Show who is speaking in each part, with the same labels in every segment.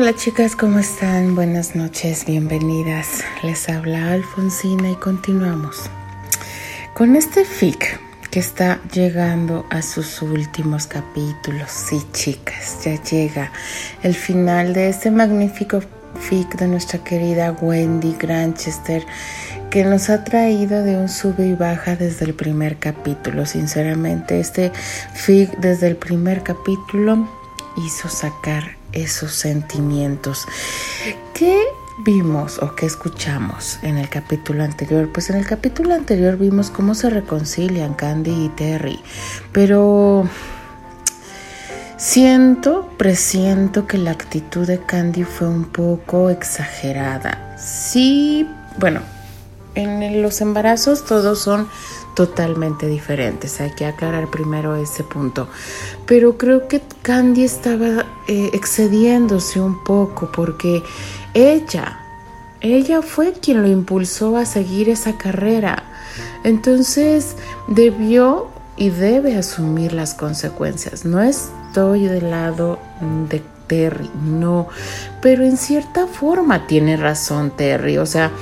Speaker 1: Hola chicas, ¿cómo están? Buenas noches, bienvenidas. Les habla Alfonsina y continuamos con este fic que está llegando a sus últimos capítulos. Sí, chicas, ya llega el final de este magnífico fic de nuestra querida Wendy Granchester que nos ha traído de un sube y baja desde el primer capítulo. Sinceramente, este fic desde el primer capítulo hizo sacar esos sentimientos. ¿Qué vimos o qué escuchamos en el capítulo anterior? Pues en el capítulo anterior vimos cómo se reconcilian Candy y Terry, pero siento, presiento que la actitud de Candy fue un poco exagerada. Sí, bueno, en los embarazos todos son totalmente diferentes. Hay que aclarar primero ese punto. Pero creo que Candy estaba eh, excediéndose un poco porque ella, ella fue quien lo impulsó a seguir esa carrera. Entonces debió y debe asumir las consecuencias. No estoy del lado de Terry, no. Pero en cierta forma tiene razón Terry. O sea,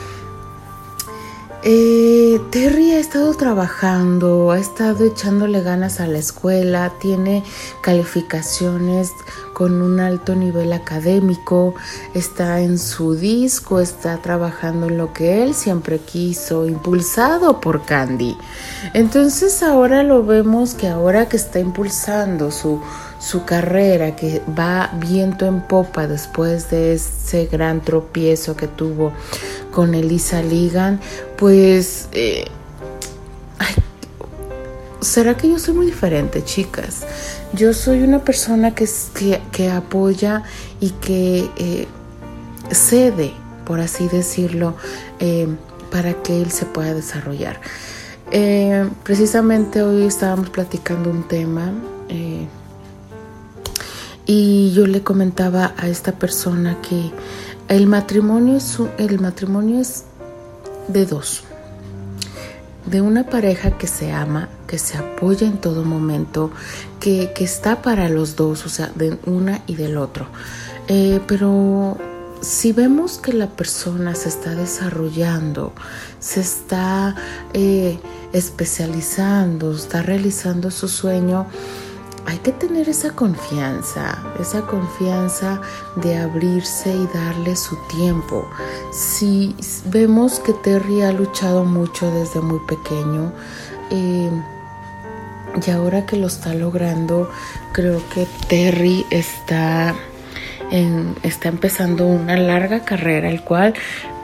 Speaker 1: eh, Terry ha estado trabajando, ha estado echándole ganas a la escuela, tiene calificaciones con un alto nivel académico, está en su disco, está trabajando en lo que él siempre quiso, impulsado por Candy. Entonces ahora lo vemos que ahora que está impulsando su, su carrera, que va viento en popa después de ese gran tropiezo que tuvo con Elisa Ligan, pues... Eh, ¿Será que yo soy muy diferente, chicas? Yo soy una persona que, que, apoya y que eh, cede, por así decirlo, eh, para que él se pueda desarrollar. precisamente hoy estábamos platicando un tema y yo le comentaba a esta persona que el matrimonio es, el matrimonio es de dos. De una pareja que se ama, que se apoya en todo momento, que, está para los dos, o sea, de una y del otro. Eh, pero si vemos que la persona se está desarrollando, se está eh, especializando, está realizando su sueño, hay que tener esa confianza, esa confianza de abrirse y darle su tiempo. Si vemos que Terry ha luchado mucho desde muy pequeño, eh, y ahora que lo está logrando, creo que Terry está, está empezando una larga carrera, el cual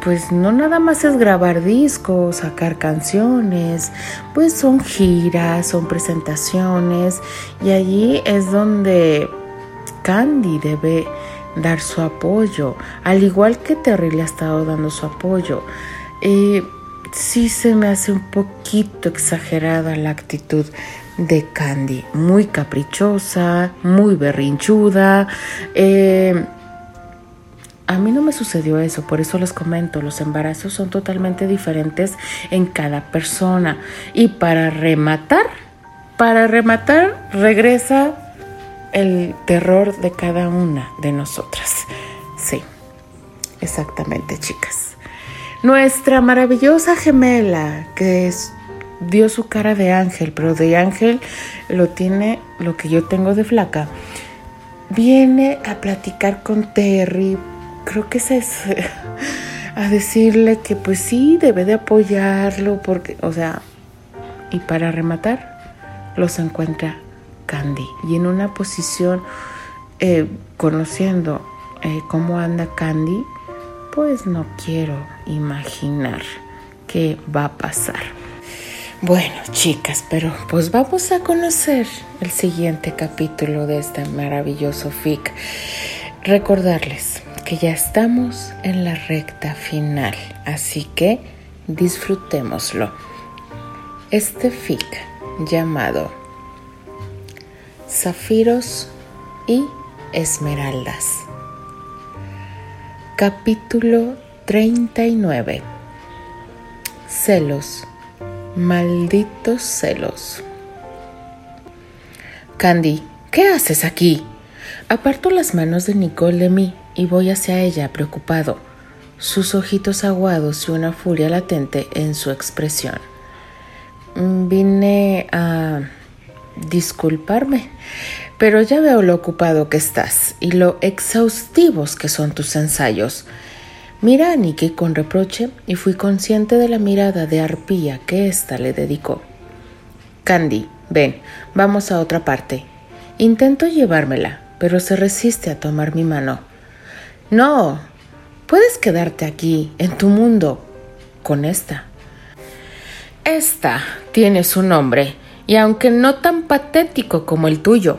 Speaker 1: pues no nada más es grabar discos, sacar canciones, pues son giras, son presentaciones y allí es donde Candy debe dar su apoyo, al igual que Terry le ha estado dando su apoyo. Eh, sí se me hace un poquito exagerada la actitud de Candy, muy caprichosa, muy berrinchuda. Eh, a mí no me sucedió eso, por eso les comento, los embarazos son totalmente diferentes en cada persona. Y para rematar, para rematar, regresa el terror de cada una de nosotras. Sí, exactamente, chicas. Nuestra maravillosa gemela, que es, dio su cara de ángel, pero de ángel lo tiene lo que yo tengo de flaca, viene a platicar con Terry creo que es a decirle que pues sí, debe de apoyarlo porque, o sea, y para rematar, los encuentra Candy y en una posición eh, conociendo eh, cómo anda Candy, pues no quiero imaginar qué va a pasar. Bueno, chicas, pero pues vamos a conocer el siguiente capítulo de este maravilloso fic. Recordarles que ya estamos en la recta final, así que disfrutémoslo. Este fic llamado Zafiros y Esmeraldas. Capítulo 39. Celos. Malditos celos. Candy, ¿qué haces aquí? Aparto las manos de Nicole de mí y voy hacia ella preocupado, sus ojitos aguados y una furia latente en su expresión. Mm, vine a disculparme, pero ya veo lo ocupado que estás y lo exhaustivos que son tus ensayos. Mira a Nicky con reproche y fui consciente de la mirada de arpía que ésta le dedicó. Candy, ven, vamos a otra parte. Intento llevármela, pero se resiste a tomar mi mano. No, puedes quedarte aquí, en tu mundo, con esta. Esta tiene su nombre, y aunque no tan patético como el tuyo.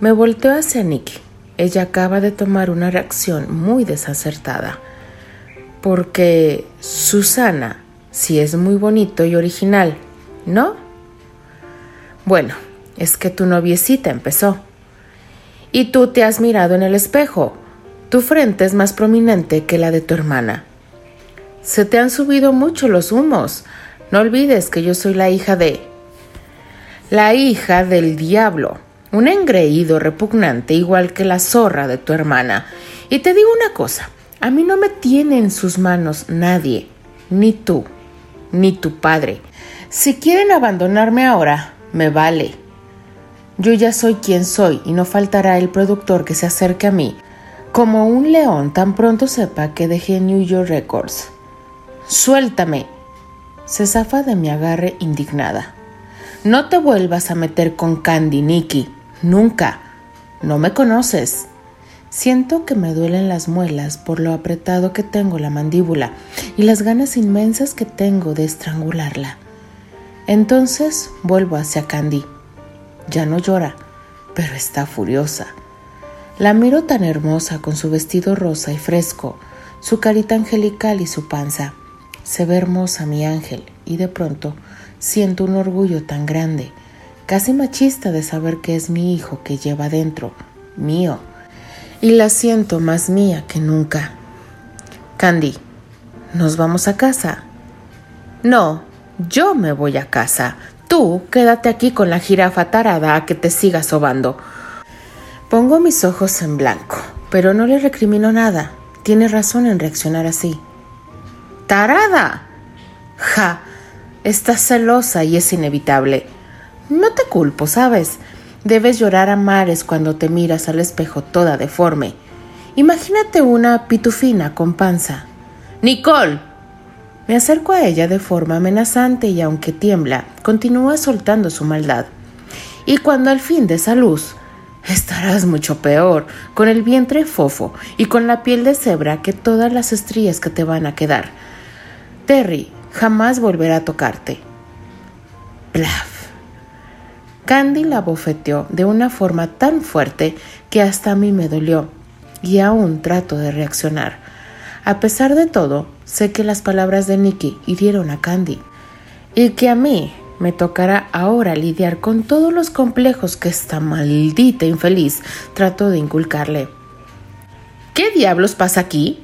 Speaker 1: Me volteo hacia Nicky. Ella acaba de tomar una reacción muy desacertada. Porque Susana sí es muy bonito y original, ¿no? Bueno, es que tu noviecita empezó. Y tú te has mirado en el espejo. Tu frente es más prominente que la de tu hermana. Se te han subido mucho los humos. No olvides que yo soy la hija de... La hija del diablo, un engreído repugnante igual que la zorra de tu hermana. Y te digo una cosa, a mí no me tiene en sus manos nadie, ni tú, ni tu padre. Si quieren abandonarme ahora, me vale. Yo ya soy quien soy y no faltará el productor que se acerque a mí, como un león tan pronto sepa que dejé New York Records. Suéltame, se zafa de mi agarre indignada. No te vuelvas a meter con Candy, Nicky. Nunca. No me conoces. Siento que me duelen las muelas por lo apretado que tengo la mandíbula y las ganas inmensas que tengo de estrangularla. Entonces vuelvo hacia Candy. Ya no llora, pero está furiosa. La miro tan hermosa con su vestido rosa y fresco, su carita angelical y su panza. Se ve hermosa mi ángel y de pronto siento un orgullo tan grande, casi machista de saber que es mi hijo que lleva dentro, mío, y la siento más mía que nunca. Candy, ¿nos vamos a casa? No, yo me voy a casa. Tú quédate aquí con la jirafa tarada a que te siga sobando. Pongo mis ojos en blanco, pero no le recrimino nada. Tiene razón en reaccionar así. ¡Tarada! Ja, estás celosa y es inevitable. No te culpo, ¿sabes? Debes llorar a mares cuando te miras al espejo toda deforme. Imagínate una pitufina con panza. Nicole. Me acerco a ella de forma amenazante y aunque tiembla, continúa soltando su maldad. Y cuando al fin de esa luz, estarás mucho peor, con el vientre fofo y con la piel de cebra que todas las estrías que te van a quedar. Terry jamás volverá a tocarte. Plaf. Candy la bofeteó de una forma tan fuerte que hasta a mí me dolió, y aún trato de reaccionar. A pesar de todo, sé que las palabras de Nicky hirieron a Candy, y que a mí me tocará ahora lidiar con todos los complejos que esta maldita infeliz trató de inculcarle. ¿Qué diablos pasa aquí?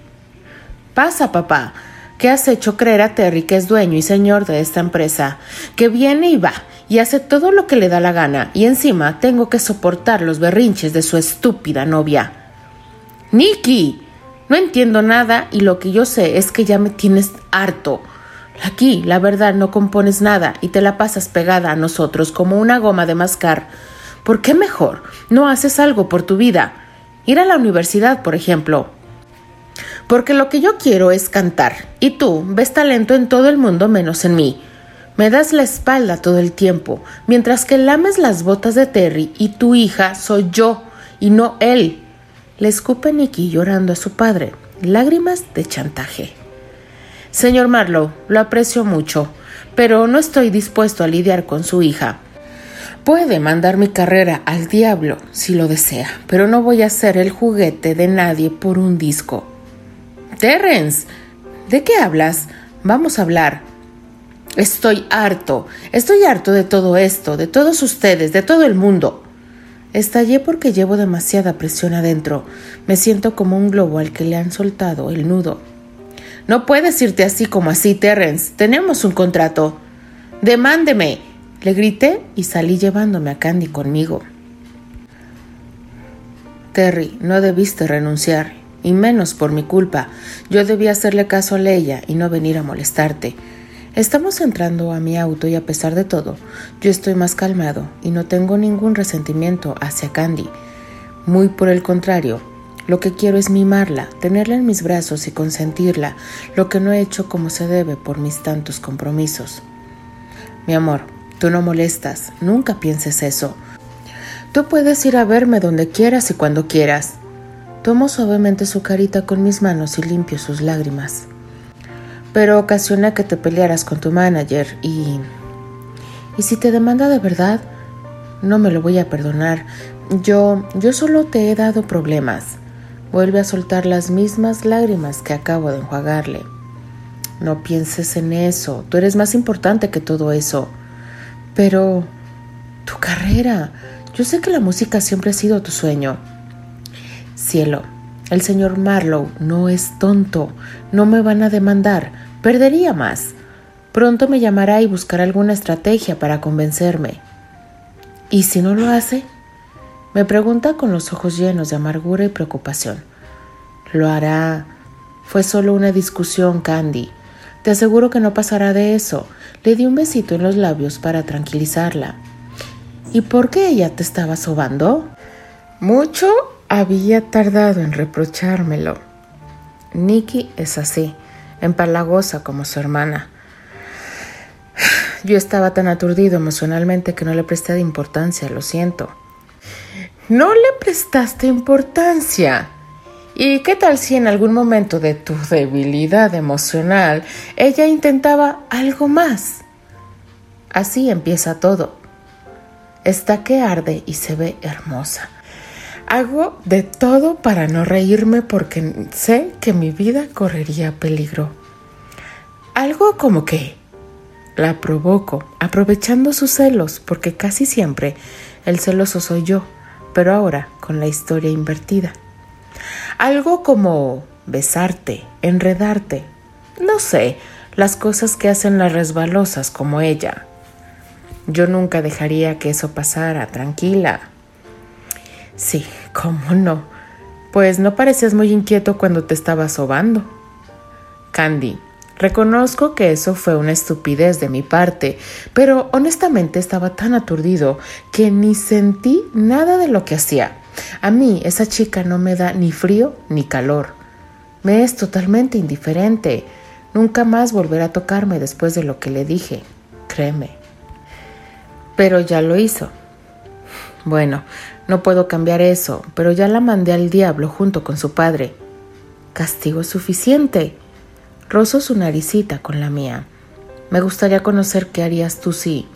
Speaker 1: Pasa, papá, que has hecho creer a Terry que es dueño y señor de esta empresa, que viene y va y hace todo lo que le da la gana, y encima tengo que soportar los berrinches de su estúpida novia. Nicky, no entiendo nada y lo que yo sé es que ya me tienes harto. Aquí, la verdad, no compones nada y te la pasas pegada a nosotros como una goma de mascar. ¿Por qué mejor no haces algo por tu vida? Ir a la universidad, por ejemplo. Porque lo que yo quiero es cantar, y tú ves talento en todo el mundo menos en mí. Me das la espalda todo el tiempo, mientras que lames las botas de Terry y tu hija soy yo y no él. Le escupe Nicky llorando a su padre, lágrimas de chantaje. Señor Marlowe, lo aprecio mucho, pero no estoy dispuesto a lidiar con su hija. Puede mandar mi carrera al diablo si lo desea, pero no voy a ser el juguete de nadie por un disco. Terrence, ¿de qué hablas? Vamos a hablar. Estoy harto, estoy harto de todo esto, de todos ustedes, de todo el mundo. Estallé porque llevo demasiada presión adentro. Me siento como un globo al que le han soltado el nudo. No puedes irte así como así, Terrence. Tenemos un contrato. Demándeme. Le grité y salí llevándome a Candy conmigo. Terry, no debiste renunciar, y menos por mi culpa. Yo debía hacerle caso a Leia y no venir a molestarte. Estamos entrando a mi auto y a pesar de todo, yo estoy más calmado y no tengo ningún resentimiento hacia Candy. Muy por el contrario, lo que quiero es mimarla, tenerla en mis brazos y consentirla, lo que no he hecho como se debe por mis tantos compromisos. Mi amor, tú no molestas, nunca pienses eso. Tú puedes ir a verme donde quieras y cuando quieras. Tomo suavemente su carita con mis manos y limpio sus lágrimas pero ocasiona que te pelearas con tu manager y... Y si te demanda de verdad, no me lo voy a perdonar. Yo, yo solo te he dado problemas. Vuelve a soltar las mismas lágrimas que acabo de enjuagarle. No pienses en eso, tú eres más importante que todo eso. Pero... tu carrera. Yo sé que la música siempre ha sido tu sueño. Cielo, el señor Marlowe no es tonto. No me van a demandar Perdería más. Pronto me llamará y buscará alguna estrategia para convencerme. ¿Y si no lo hace? Me pregunta con los ojos llenos de amargura y preocupación. Lo hará. Fue solo una discusión, Candy. Te aseguro que no pasará de eso. Le di un besito en los labios para tranquilizarla. ¿Y por qué ella te estaba sobando? Mucho había tardado en reprochármelo. Nicky es así empalagosa como su hermana. Yo estaba tan aturdido emocionalmente que no le presté importancia, lo siento. No le prestaste importancia. ¿Y qué tal si en algún momento de tu debilidad emocional ella intentaba algo más? Así empieza todo. Está que arde y se ve hermosa. Hago de todo para no reírme porque sé que mi vida correría peligro. Algo como que la provoco, aprovechando sus celos, porque casi siempre el celoso soy yo, pero ahora con la historia invertida. Algo como besarte, enredarte, no sé, las cosas que hacen las resbalosas como ella. Yo nunca dejaría que eso pasara, tranquila, Sí, ¿cómo no? Pues no parecías muy inquieto cuando te estaba sobando. Candy, reconozco que eso fue una estupidez de mi parte, pero honestamente estaba tan aturdido que ni sentí nada de lo que hacía. A mí esa chica no me da ni frío ni calor. Me es totalmente indiferente. Nunca más volverá a tocarme después de lo que le dije, créeme. Pero ya lo hizo. Bueno, no puedo cambiar eso, pero ya la mandé al diablo junto con su padre. Castigo suficiente. Rozo su naricita con la mía. Me gustaría conocer qué harías tú si...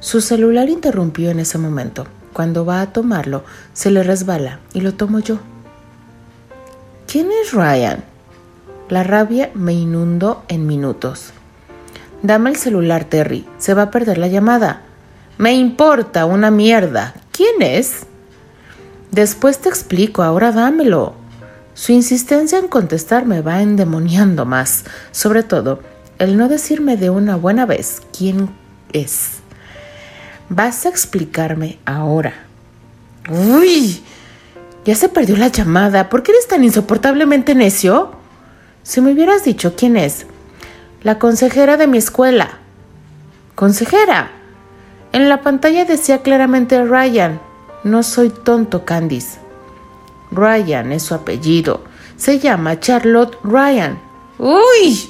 Speaker 1: Su celular interrumpió en ese momento. Cuando va a tomarlo, se le resbala y lo tomo yo. ¿Quién es Ryan? La rabia me inundó en minutos. Dame el celular, Terry. Se va a perder la llamada. Me importa una mierda. ¿Quién es? Después te explico, ahora dámelo. Su insistencia en contestar me va endemoniando más, sobre todo el no decirme de una buena vez quién es. Vas a explicarme ahora. Uy, ya se perdió la llamada. ¿Por qué eres tan insoportablemente necio? Si me hubieras dicho quién es. La consejera de mi escuela. Consejera. En la pantalla decía claramente Ryan. No soy tonto, Candice. Ryan es su apellido. Se llama Charlotte Ryan. ¡Uy!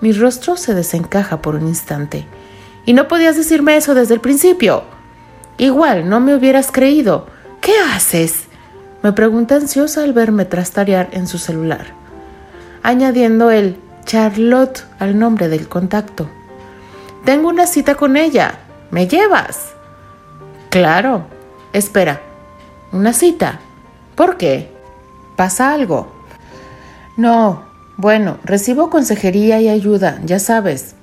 Speaker 1: Mi rostro se desencaja por un instante. Y no podías decirme eso desde el principio. Igual no me hubieras creído. ¿Qué haces? Me pregunta ansiosa al verme trastarear en su celular, añadiendo el Charlotte al nombre del contacto. Tengo una cita con ella. ¿Me llevas? Claro. Espera. ¿Una cita? ¿Por qué? ¿Pasa algo? No. Bueno, recibo consejería y ayuda, ya sabes.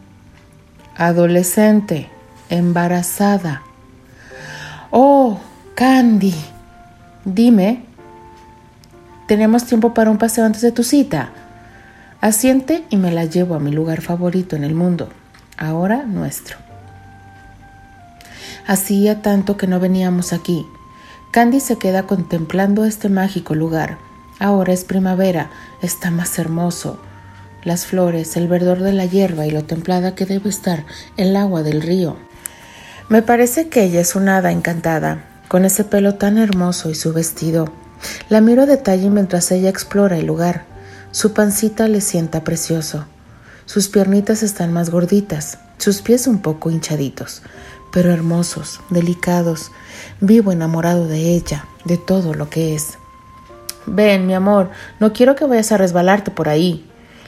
Speaker 1: Adolescente, embarazada. Oh, Candy. Dime, ¿tenemos tiempo para un paseo antes de tu cita? Asiente y me la llevo a mi lugar favorito en el mundo, ahora nuestro. Hacía tanto que no veníamos aquí. Candy se queda contemplando este mágico lugar. Ahora es primavera, está más hermoso. Las flores, el verdor de la hierba y lo templada que debe estar el agua del río. Me parece que ella es una hada encantada, con ese pelo tan hermoso y su vestido. La miro a detalle mientras ella explora el lugar. Su pancita le sienta precioso. Sus piernitas están más gorditas, sus pies un poco hinchaditos, pero hermosos, delicados. Vivo enamorado de ella, de todo lo que es. Ven, mi amor, no quiero que vayas a resbalarte por ahí.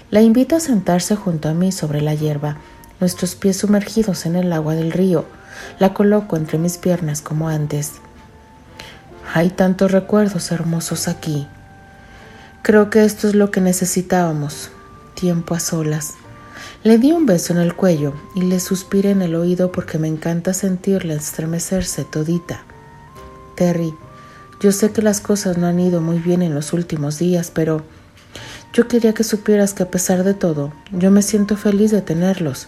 Speaker 1: La invito a sentarse junto a mí sobre la hierba, nuestros pies sumergidos en el agua del río. La coloco entre mis piernas como antes. Hay tantos recuerdos hermosos aquí. Creo que esto es lo que necesitábamos, tiempo a solas. Le di un beso en el cuello y le suspiré en el oído porque me encanta sentirle estremecerse todita. Terry, yo sé que las cosas no han ido muy bien en los últimos días, pero yo quería que supieras que a pesar de todo, yo me siento feliz de tenerlos.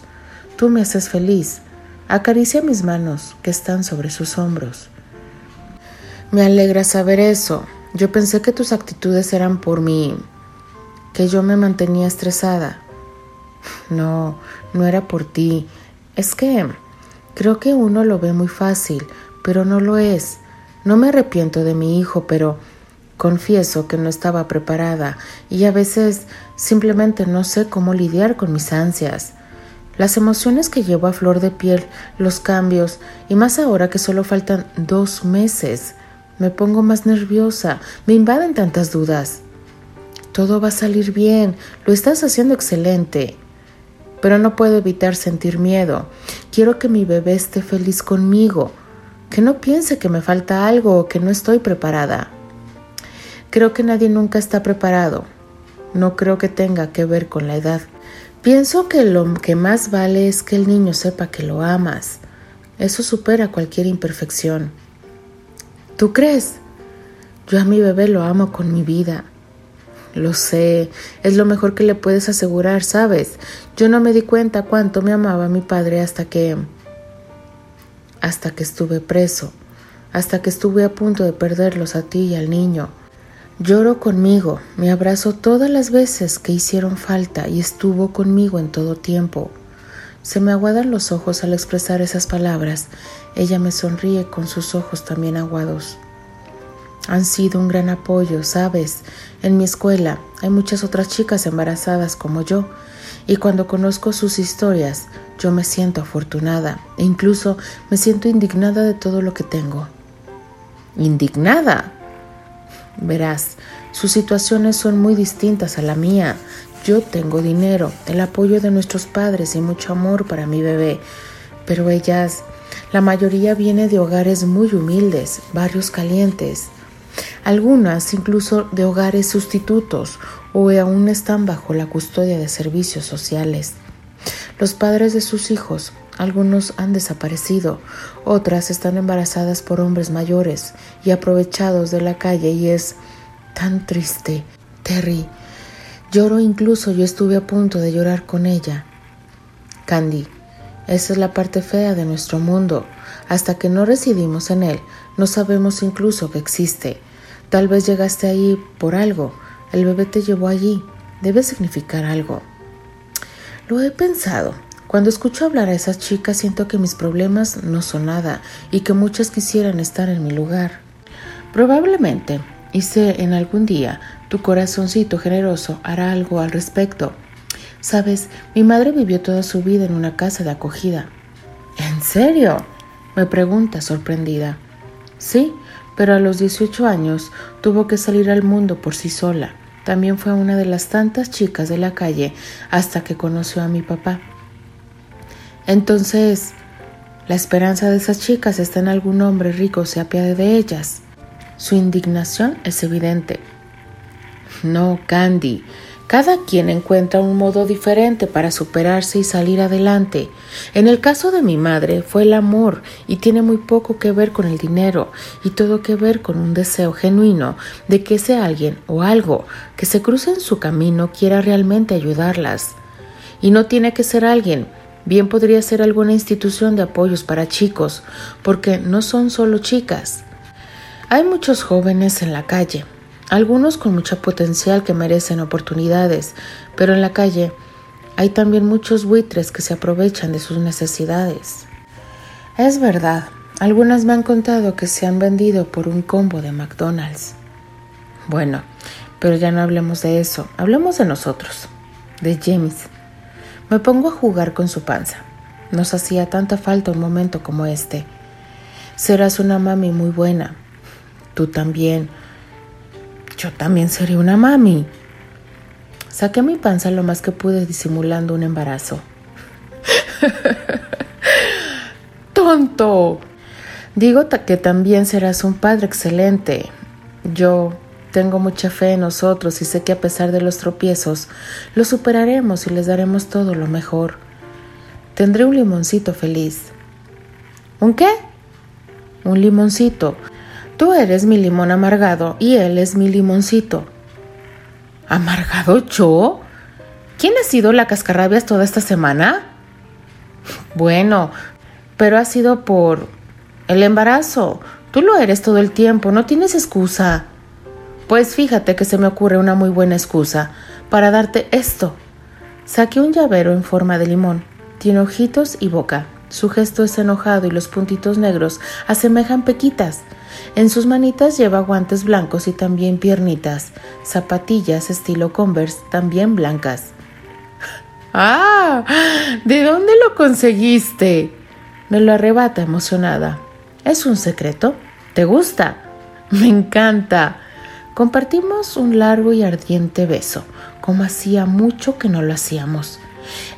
Speaker 1: Tú me haces feliz. Acaricia mis manos que están sobre sus hombros. Me alegra saber eso. Yo pensé que tus actitudes eran por mí, que yo me mantenía estresada. No, no era por ti. Es que creo que uno lo ve muy fácil, pero no lo es. No me arrepiento de mi hijo, pero confieso que no estaba preparada y a veces simplemente no sé cómo lidiar con mis ansias. Las emociones que llevo a flor de piel, los cambios, y más ahora que solo faltan dos meses, me pongo más nerviosa, me invaden tantas dudas. Todo va a salir bien, lo estás haciendo excelente pero no puedo evitar sentir miedo. Quiero que mi bebé esté feliz conmigo, que no piense que me falta algo o que no estoy preparada. Creo que nadie nunca está preparado. No creo que tenga que ver con la edad. Pienso que lo que más vale es que el niño sepa que lo amas. Eso supera cualquier imperfección. ¿Tú crees? Yo a mi bebé lo amo con mi vida. Lo sé, es lo mejor que le puedes asegurar, ¿sabes? Yo no me di cuenta cuánto me amaba mi padre hasta que... hasta que estuve preso, hasta que estuve a punto de perderlos a ti y al niño. Lloro conmigo, me abrazo todas las veces que hicieron falta y estuvo conmigo en todo tiempo. Se me aguadan los ojos al expresar esas palabras. Ella me sonríe con sus ojos también aguados han sido un gran apoyo, ¿sabes? En mi escuela hay muchas otras chicas embarazadas como yo, y cuando conozco sus historias, yo me siento afortunada e incluso me siento indignada de todo lo que tengo. ¿Indignada? Verás, sus situaciones son muy distintas a la mía. Yo tengo dinero, el apoyo de nuestros padres y mucho amor para mi bebé, pero ellas, la mayoría viene de hogares muy humildes, barrios calientes, algunas incluso de hogares sustitutos o aún están bajo la custodia de servicios sociales. Los padres de sus hijos, algunos han desaparecido, otras están embarazadas por hombres mayores y aprovechados de la calle y es tan triste. Terry, lloro incluso yo estuve a punto de llorar con ella. Candy, esa es la parte fea de nuestro mundo. Hasta que no residimos en él, no sabemos incluso que existe. Tal vez llegaste ahí por algo. El bebé te llevó allí. Debe significar algo. Lo he pensado. Cuando escucho hablar a esas chicas siento que mis problemas no son nada y que muchas quisieran estar en mi lugar. Probablemente, y sé en algún día, tu corazoncito generoso hará algo al respecto. Sabes, mi madre vivió toda su vida en una casa de acogida. ¿En serio? me pregunta sorprendida. Sí, pero a los 18 años tuvo que salir al mundo por sí sola. También fue una de las tantas chicas de la calle hasta que conoció a mi papá. Entonces, la esperanza de esas chicas está en algún hombre rico se apiade de ellas. Su indignación es evidente. No, Candy, cada quien encuentra un modo diferente para superarse y salir adelante. En el caso de mi madre fue el amor y tiene muy poco que ver con el dinero y todo que ver con un deseo genuino de que ese alguien o algo que se cruce en su camino quiera realmente ayudarlas. Y no tiene que ser alguien, bien podría ser alguna institución de apoyos para chicos, porque no son solo chicas. Hay muchos jóvenes en la calle, algunos con mucha potencial que merecen oportunidades, pero en la calle hay también muchos buitres que se aprovechan de sus necesidades. Es verdad, algunas me han contado que se han vendido por un combo de McDonald's. Bueno, pero ya no hablemos de eso, hablemos de nosotros, de James. Me pongo a jugar con su panza. Nos hacía tanta falta un momento como este. Serás una mami muy buena. Tú también. Yo también seré una mami. Saqué mi panza lo más que pude disimulando un embarazo. ¡Tonto! Digo que también serás un padre excelente. Yo tengo mucha fe en nosotros y sé que a pesar de los tropiezos, los superaremos y les daremos todo lo mejor. Tendré un limoncito feliz. ¿Un qué? Un limoncito. Tú eres mi limón amargado y él es mi limoncito. ¿Amargado yo? ¿Quién ha sido la cascarrabias toda esta semana? Bueno, pero ha sido por el embarazo. Tú lo eres todo el tiempo, no tienes excusa. Pues fíjate que se me ocurre una muy buena excusa para darte esto. Saqué un llavero en forma de limón. Tiene ojitos y boca. Su gesto es enojado y los puntitos negros asemejan pequitas. En sus manitas lleva guantes blancos y también piernitas, zapatillas estilo Converse también blancas. ¡Ah! ¿De dónde lo conseguiste? Me lo arrebata emocionada. ¿Es un secreto? ¿Te gusta? Me encanta. Compartimos un largo y ardiente beso, como hacía mucho que no lo hacíamos.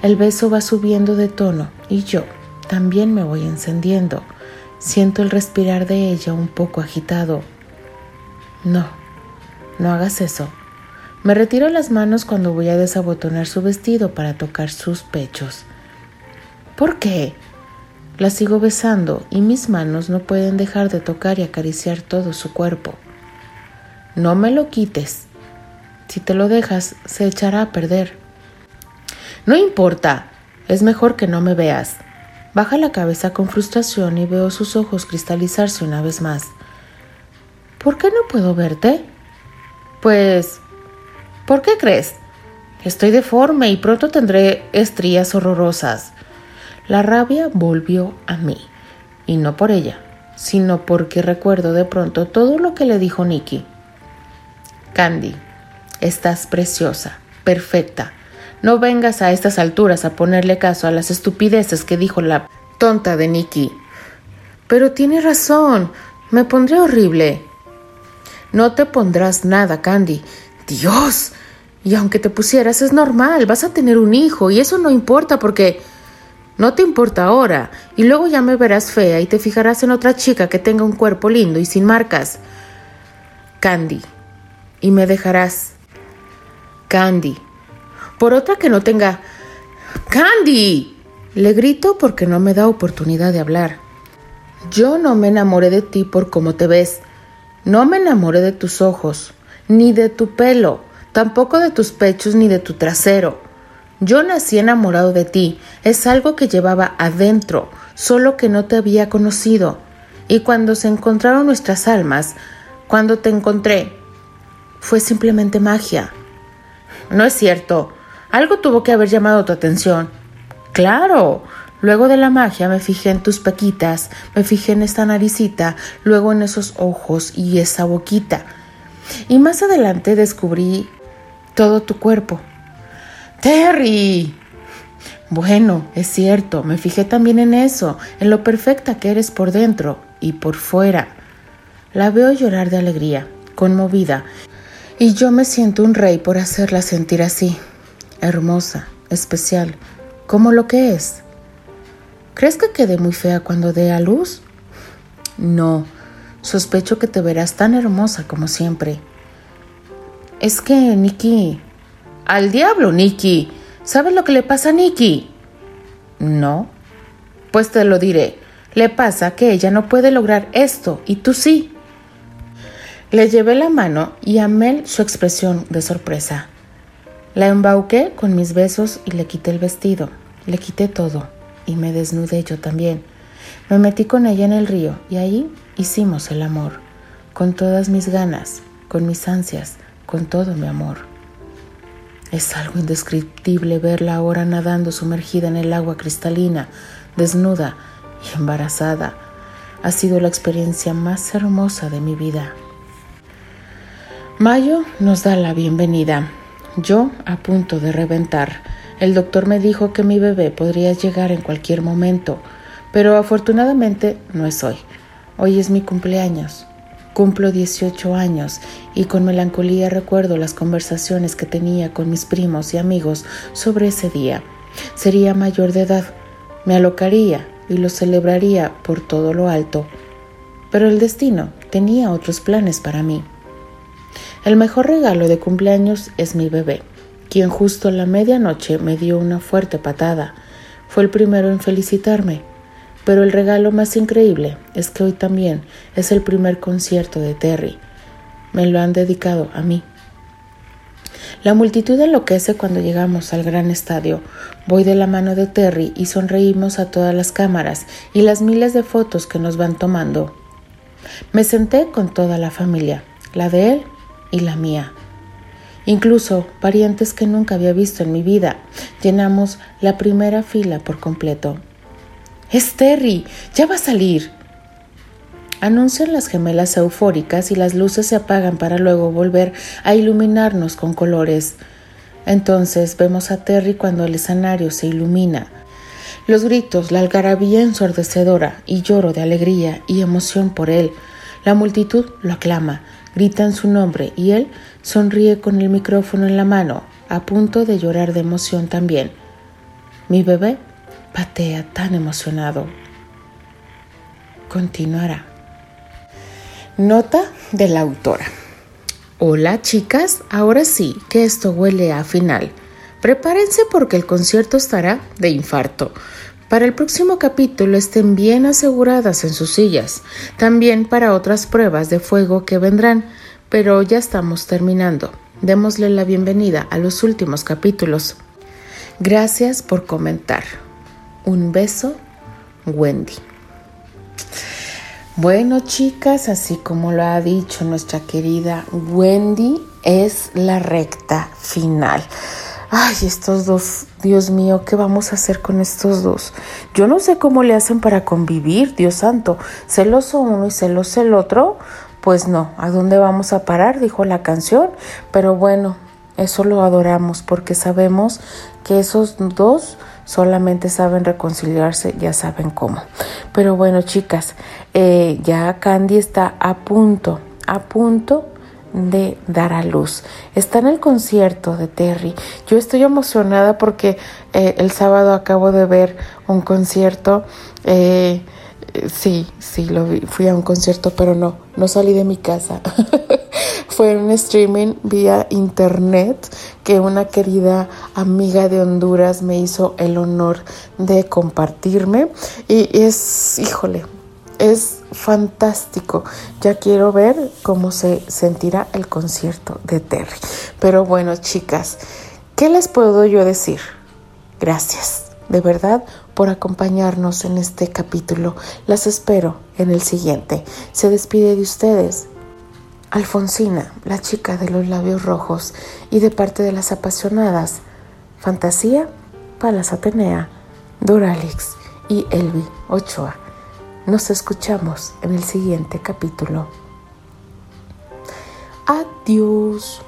Speaker 1: El beso va subiendo de tono y yo también me voy encendiendo. Siento el respirar de ella un poco agitado. No, no hagas eso. Me retiro las manos cuando voy a desabotonar su vestido para tocar sus pechos. ¿Por qué? La sigo besando y mis manos no pueden dejar de tocar y acariciar todo su cuerpo. No me lo quites. Si te lo dejas, se echará a perder. No importa, es mejor que no me veas. Baja la cabeza con frustración y veo sus ojos cristalizarse una vez más. ¿Por qué no puedo verte? Pues... ¿Por qué crees? Estoy deforme y pronto tendré estrías horrorosas. La rabia volvió a mí, y no por ella, sino porque recuerdo de pronto todo lo que le dijo Nicky. Candy, estás preciosa, perfecta, no vengas a estas alturas a ponerle caso a las estupideces que dijo la tonta de Nicky. Pero tiene razón, me pondré horrible. No te pondrás nada, Candy. Dios. Y aunque te pusieras es normal, vas a tener un hijo y eso no importa porque... No te importa ahora, y luego ya me verás fea y te fijarás en otra chica que tenga un cuerpo lindo y sin marcas. Candy. Y me dejarás. Candy por otra que no tenga... ¡Candy! Le grito porque no me da oportunidad de hablar. Yo no me enamoré de ti por cómo te ves. No me enamoré de tus ojos, ni de tu pelo, tampoco de tus pechos ni de tu trasero. Yo nací enamorado de ti, es algo que llevaba adentro, solo que no te había conocido. Y cuando se encontraron nuestras almas, cuando te encontré, fue simplemente magia. No es cierto, algo tuvo que haber llamado tu atención. Claro. Luego de la magia me fijé en tus pequitas, me fijé en esta naricita, luego en esos ojos y esa boquita. Y más adelante descubrí todo tu cuerpo. Terry. Bueno, es cierto, me fijé también en eso, en lo perfecta que eres por dentro y por fuera. La veo llorar de alegría, conmovida, y yo me siento un rey por hacerla sentir así hermosa, especial, como lo que es. ¿Crees que quede muy fea cuando dé a luz? No, sospecho que te verás tan hermosa como siempre. Es que, Nikki... Al diablo, Nikki. ¿Sabes lo que le pasa a Nikki? No. Pues te lo diré. Le pasa que ella no puede lograr esto y tú sí. Le llevé la mano y amé su expresión de sorpresa. La embauqué con mis besos y le quité el vestido, le quité todo y me desnudé yo también. Me metí con ella en el río y ahí hicimos el amor. con todas mis ganas, con mis ansias, con todo mi amor. Es algo indescriptible verla ahora nadando sumergida en el agua cristalina, desnuda y embarazada. Ha sido la experiencia más hermosa de mi vida. Mayo nos da la bienvenida. Yo a punto de reventar. El doctor me dijo que mi bebé podría llegar en cualquier momento, pero afortunadamente no es hoy. Hoy es mi cumpleaños. Cumplo 18 años y con melancolía recuerdo las conversaciones que tenía con mis primos y amigos sobre ese día. Sería mayor de edad, me alocaría y lo celebraría por todo lo alto. Pero el destino tenía otros planes para mí. El mejor regalo de cumpleaños es mi bebé, quien justo a la medianoche me dio una fuerte patada. Fue el primero en felicitarme. Pero el regalo más increíble es que hoy también es el primer concierto de Terry. Me lo han dedicado a mí. La multitud enloquece cuando llegamos al gran estadio. Voy de la mano de Terry y sonreímos a todas las cámaras y las miles de fotos que nos van tomando. Me senté con toda la familia, la de él y la mía. Incluso parientes que nunca había visto en mi vida. Llenamos la primera fila por completo. Es Terry, ya va a salir. Anuncian las gemelas eufóricas y las luces se apagan para luego volver a iluminarnos con colores. Entonces vemos a Terry cuando el escenario se ilumina. Los gritos, la algarabía ensordecedora y lloro de alegría y emoción por él. La multitud lo aclama, gritan su nombre y él sonríe con el micrófono en la mano, a punto de llorar de emoción también. Mi bebé patea tan emocionado. Continuará. Nota de la autora. Hola chicas, ahora sí que esto huele a final. Prepárense porque el concierto estará de infarto. Para el próximo capítulo estén bien aseguradas en sus sillas, también para otras pruebas de fuego que vendrán, pero ya estamos terminando. Démosle la bienvenida a los últimos capítulos. Gracias por comentar. Un beso, Wendy. Bueno, chicas, así como lo ha dicho nuestra querida Wendy, es la recta final. Ay, estos dos, Dios mío, ¿qué vamos a hacer con estos dos? Yo no sé cómo le hacen para convivir, Dios santo. Celoso uno y celoso el otro. Pues no, ¿a dónde vamos a parar? Dijo la canción. Pero bueno, eso lo adoramos porque sabemos que esos dos solamente saben reconciliarse, ya saben cómo. Pero bueno, chicas, eh, ya Candy está a punto, a punto de dar a luz. Está en el concierto de Terry. Yo estoy emocionada porque eh, el sábado acabo de ver un concierto. Eh, sí, sí, lo vi. Fui a un concierto, pero no, no salí de mi casa. Fue un streaming vía internet que una querida amiga de Honduras me hizo el honor de compartirme. Y es, híjole, es fantástico. Ya quiero ver cómo se sentirá el concierto de Terry. Pero bueno, chicas, ¿qué les puedo yo decir? Gracias, de verdad, por acompañarnos en este capítulo. Las espero en el siguiente. Se despide de ustedes. Alfonsina, la chica de los labios rojos, y de parte de las apasionadas, Fantasía, Palas Atenea, Doralix y Elvi Ochoa. Nos escuchamos en el siguiente capítulo. Adiós.